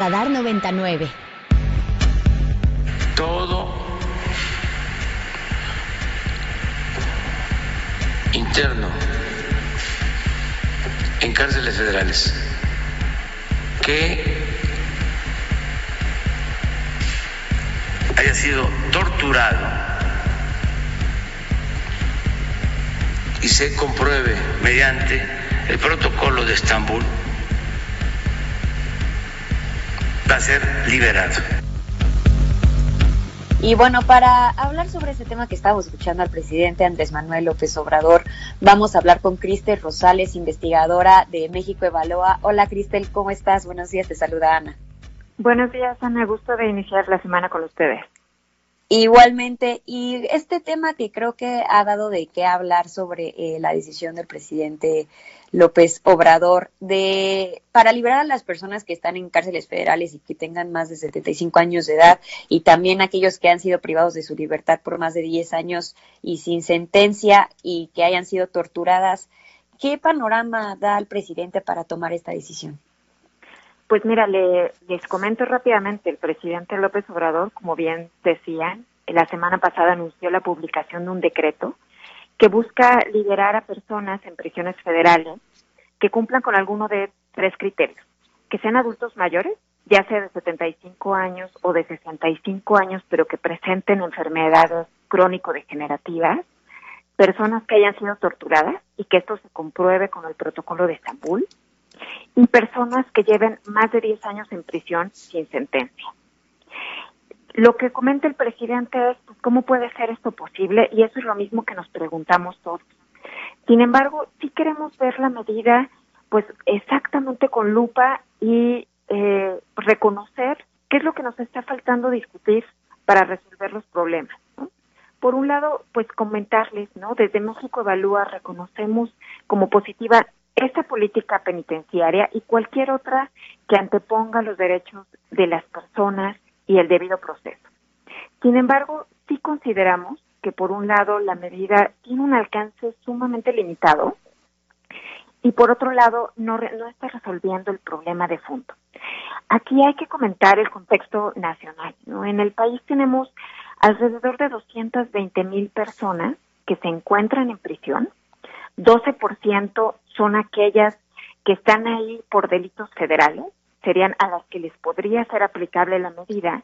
Radar 99. Todo interno en cárceles federales que haya sido torturado y se compruebe mediante el protocolo de Estambul va a ser liberado. Y bueno, para hablar sobre ese tema que estamos escuchando al presidente Andrés Manuel López Obrador, vamos a hablar con Cristel Rosales, investigadora de México Evalúa. Hola Cristel, ¿cómo estás? Buenos días, te saluda Ana. Buenos días, Ana. Gusto de iniciar la semana con ustedes. Igualmente, y este tema que creo que ha dado de qué hablar sobre eh, la decisión del presidente López Obrador de para liberar a las personas que están en cárceles federales y que tengan más de 75 años de edad y también aquellos que han sido privados de su libertad por más de 10 años y sin sentencia y que hayan sido torturadas. ¿Qué panorama da el presidente para tomar esta decisión? Pues mira, le, les comento rápidamente, el presidente López Obrador, como bien decían, la semana pasada anunció la publicación de un decreto que busca liberar a personas en prisiones federales que cumplan con alguno de tres criterios, que sean adultos mayores, ya sea de 75 años o de 65 años, pero que presenten enfermedades crónico-degenerativas, personas que hayan sido torturadas y que esto se compruebe con el protocolo de Estambul, y personas que lleven más de 10 años en prisión sin sentencia. Lo que comenta el presidente es pues, cómo puede ser esto posible y eso es lo mismo que nos preguntamos todos. Sin embargo, sí queremos ver la medida pues exactamente con lupa y eh, reconocer qué es lo que nos está faltando discutir para resolver los problemas. Por un lado, pues comentarles, ¿no? Desde México Evalúa reconocemos como positiva esta política penitenciaria y cualquier otra que anteponga los derechos de las personas y el debido proceso. Sin embargo, sí consideramos que por un lado la medida tiene un alcance sumamente limitado y por otro lado no, no está resolviendo el problema de fondo. Aquí hay que comentar el contexto nacional. ¿no? En el país tenemos alrededor de 220 mil personas que se encuentran en prisión 12% son aquellas que están ahí por delitos federales, serían a las que les podría ser aplicable la medida.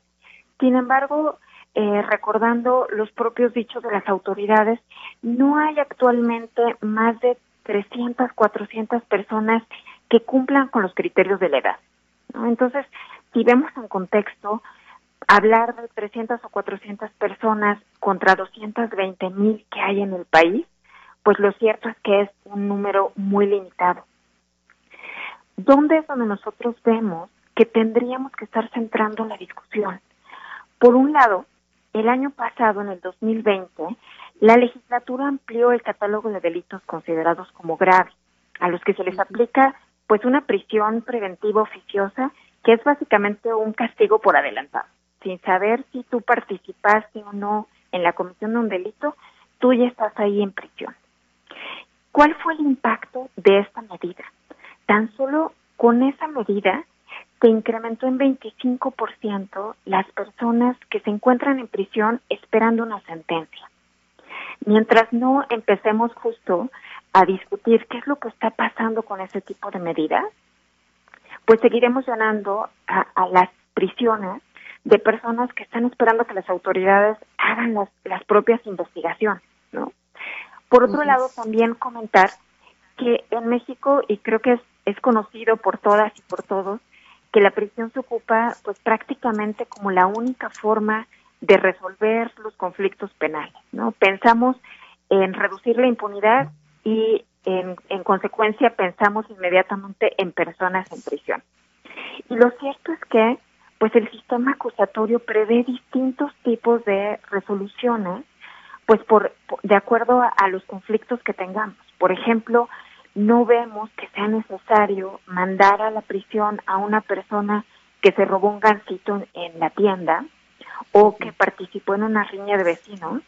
Sin embargo, eh, recordando los propios dichos de las autoridades, no hay actualmente más de 300, 400 personas que cumplan con los criterios de la edad. Entonces, si vemos en contexto, hablar de 300 o 400 personas contra 220 mil que hay en el país, pues lo cierto es que es un número muy limitado. ¿Dónde es donde nosotros vemos que tendríamos que estar centrando la discusión? Por un lado, el año pasado, en el 2020, la legislatura amplió el catálogo de delitos considerados como graves, a los que se les aplica pues una prisión preventiva oficiosa, que es básicamente un castigo por adelantado. Sin saber si tú participaste o no en la comisión de un delito, tú ya estás ahí en prisión. ¿Cuál fue el impacto de esta medida? Tan solo con esa medida se incrementó en 25% las personas que se encuentran en prisión esperando una sentencia. Mientras no empecemos justo a discutir qué es lo que está pasando con ese tipo de medidas, pues seguiremos llenando a, las prisiones de personas que están esperando que las autoridades hagan las, las propias investigaciones, ¿no? Por otro lado, también comentar que en México, y creo que es, es conocido por todas y por todos, que la prisión se ocupa pues prácticamente como la única forma de resolver los conflictos penales, ¿no? Pensamos en reducir la impunidad y en, en consecuencia pensamos inmediatamente en personas en prisión. Y lo cierto es que pues el sistema acusatorio prevé distintos tipos de resoluciones pues por, de acuerdo a, los conflictos que tengamos. Por ejemplo, no vemos que sea necesario mandar a la prisión a una persona que se robó un gancito en, la tienda o que participó en una riña de vecinos,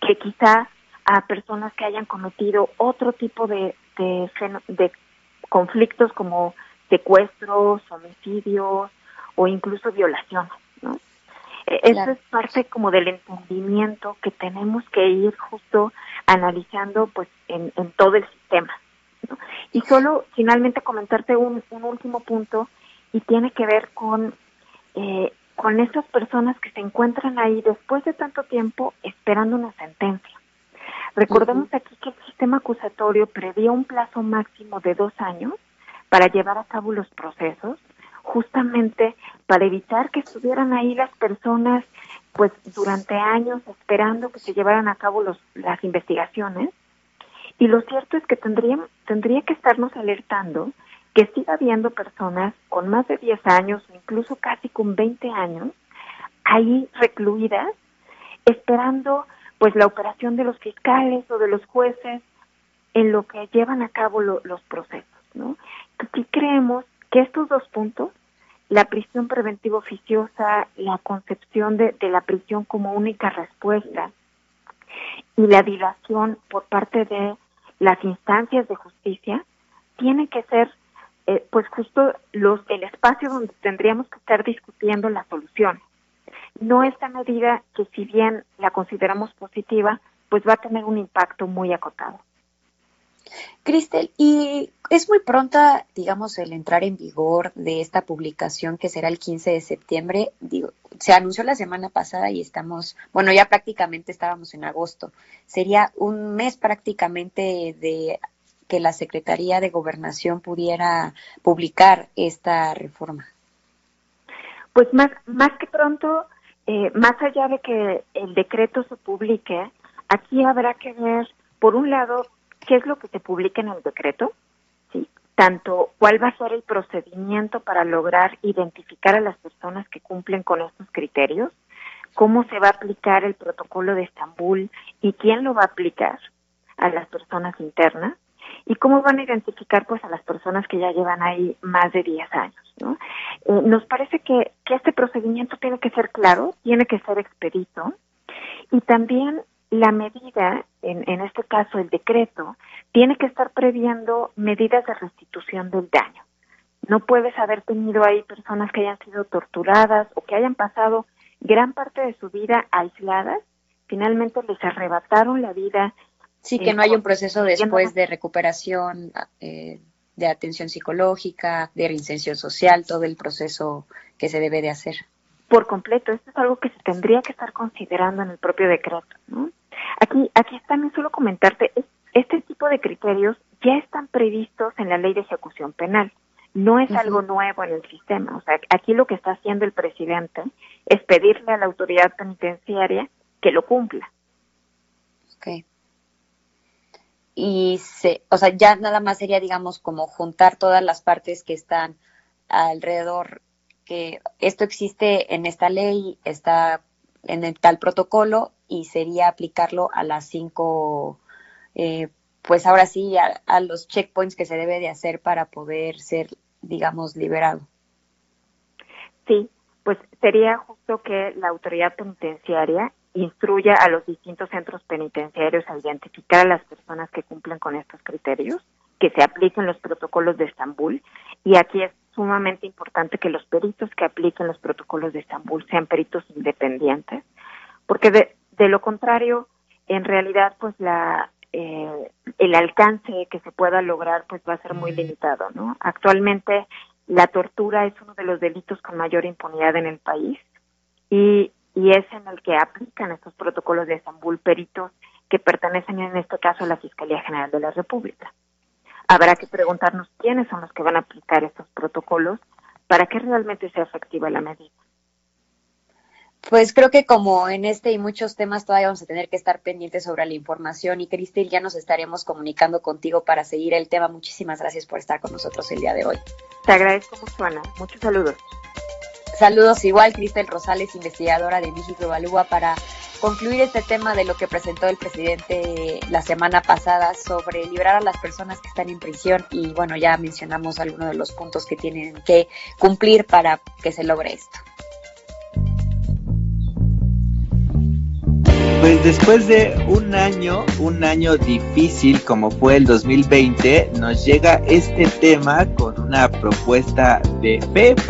que quizá a personas que hayan cometido otro tipo de, de, de conflictos como secuestros, homicidios o incluso violaciones, eso es parte como del entendimiento que tenemos que ir justo analizando pues en, en todo el sistema. ¿no? Y solo finalmente comentarte un, un último punto y tiene que ver con eh, con esas personas que se encuentran ahí después de tanto tiempo esperando una sentencia. Recordemos aquí que el sistema acusatorio prevía un plazo máximo de dos años para llevar a cabo los procesos, justamente para evitar que estuvieran ahí las personas pues durante años esperando que se llevaran a cabo los, las investigaciones. Y lo cierto es que tendría, tendría que estarnos alertando que siga habiendo personas con más de 10 años incluso casi con 20 años ahí recluidas esperando pues la operación de los fiscales o de los jueces en lo que llevan a cabo los procesos, ¿no? Aquí creemos que estos dos puntos, la prisión preventiva oficiosa, la concepción de, la prisión como única respuesta y la dilación por parte de las instancias de justicia, tiene que ser eh, pues justo los el espacio donde tendríamos que estar discutiendo la solución. No esta medida que si bien la consideramos positiva, pues va a tener un impacto muy acotado. Cristel, y es muy pronta, digamos, el entrar en vigor de esta publicación que será el 15 de septiembre. Digo, se anunció la semana pasada y estamos, bueno, ya prácticamente estábamos en agosto. Sería un mes prácticamente de que la Secretaría de Gobernación pudiera publicar esta reforma? Pues más, más que pronto, eh, más allá de que el decreto se publique, aquí habrá que ver, por un lado, qué es lo que se publica en el decreto, ¿sí? tanto cuál va a ser el procedimiento para lograr identificar a las personas que cumplen con estos criterios, cómo se va a aplicar el protocolo de Estambul y quién lo va a aplicar a las personas internas, y cómo van a identificar pues a las personas que ya llevan ahí más de 10 años. ¿no? Eh, nos parece que, que este procedimiento tiene que ser claro, tiene que ser expedito y también la medida, en, en este caso el decreto, tiene que estar previendo medidas de restitución del daño. No puedes haber tenido ahí personas que hayan sido torturadas o que hayan pasado gran parte de su vida aisladas, finalmente les arrebataron la vida Sí, que no hay un proceso después de recuperación, eh, de atención psicológica, de reinserción social, todo el proceso que se debe de hacer. Por completo, esto es algo que se tendría que estar considerando en el propio decreto. ¿no? Aquí, aquí también solo comentarte, este tipo de criterios ya están previstos en la ley de ejecución penal. No es algo nuevo en el sistema. O sea, aquí lo que está haciendo el presidente es pedirle a la autoridad penitenciaria que lo cumpla. Okay y se, o sea, ya nada más sería, digamos, como juntar todas las partes que están alrededor, que esto existe en esta ley, está en el tal protocolo y sería aplicarlo a las cinco, eh, pues ahora sí, a, a, los checkpoints que se debe de hacer para poder ser, digamos, liberado. Sí, pues sería justo que la autoridad penitenciaria instruya a los distintos centros penitenciarios a identificar a las personas que cumplen con estos criterios, que se apliquen los protocolos de Estambul y aquí es sumamente importante que los peritos que apliquen los protocolos de Estambul sean peritos independientes, porque de, de lo contrario, en realidad, pues la eh, el alcance que se pueda lograr pues va a ser muy limitado, ¿no? Actualmente la tortura es uno de los delitos con mayor impunidad en el país y y es en el que aplican estos protocolos de Estambul peritos que pertenecen en este caso a la Fiscalía General de la República. Habrá que preguntarnos quiénes son los que van a aplicar estos protocolos para que realmente sea efectiva la medida. Pues creo que como en este y muchos temas todavía vamos a tener que estar pendientes sobre la información y Cristel ya nos estaremos comunicando contigo para seguir el tema. Muchísimas gracias por estar con nosotros el día de hoy. Te agradezco mucho, Ana. Muchos saludos. Saludos igual, Cristel Rosales, investigadora de México Evalúa, para concluir este tema de lo que presentó el presidente la semana pasada sobre liberar a las personas que están en prisión y bueno, ya mencionamos algunos de los puntos que tienen que cumplir para que se logre esto. Pues después de un año, un año difícil como fue el 2020, nos llega este tema con una propuesta de fe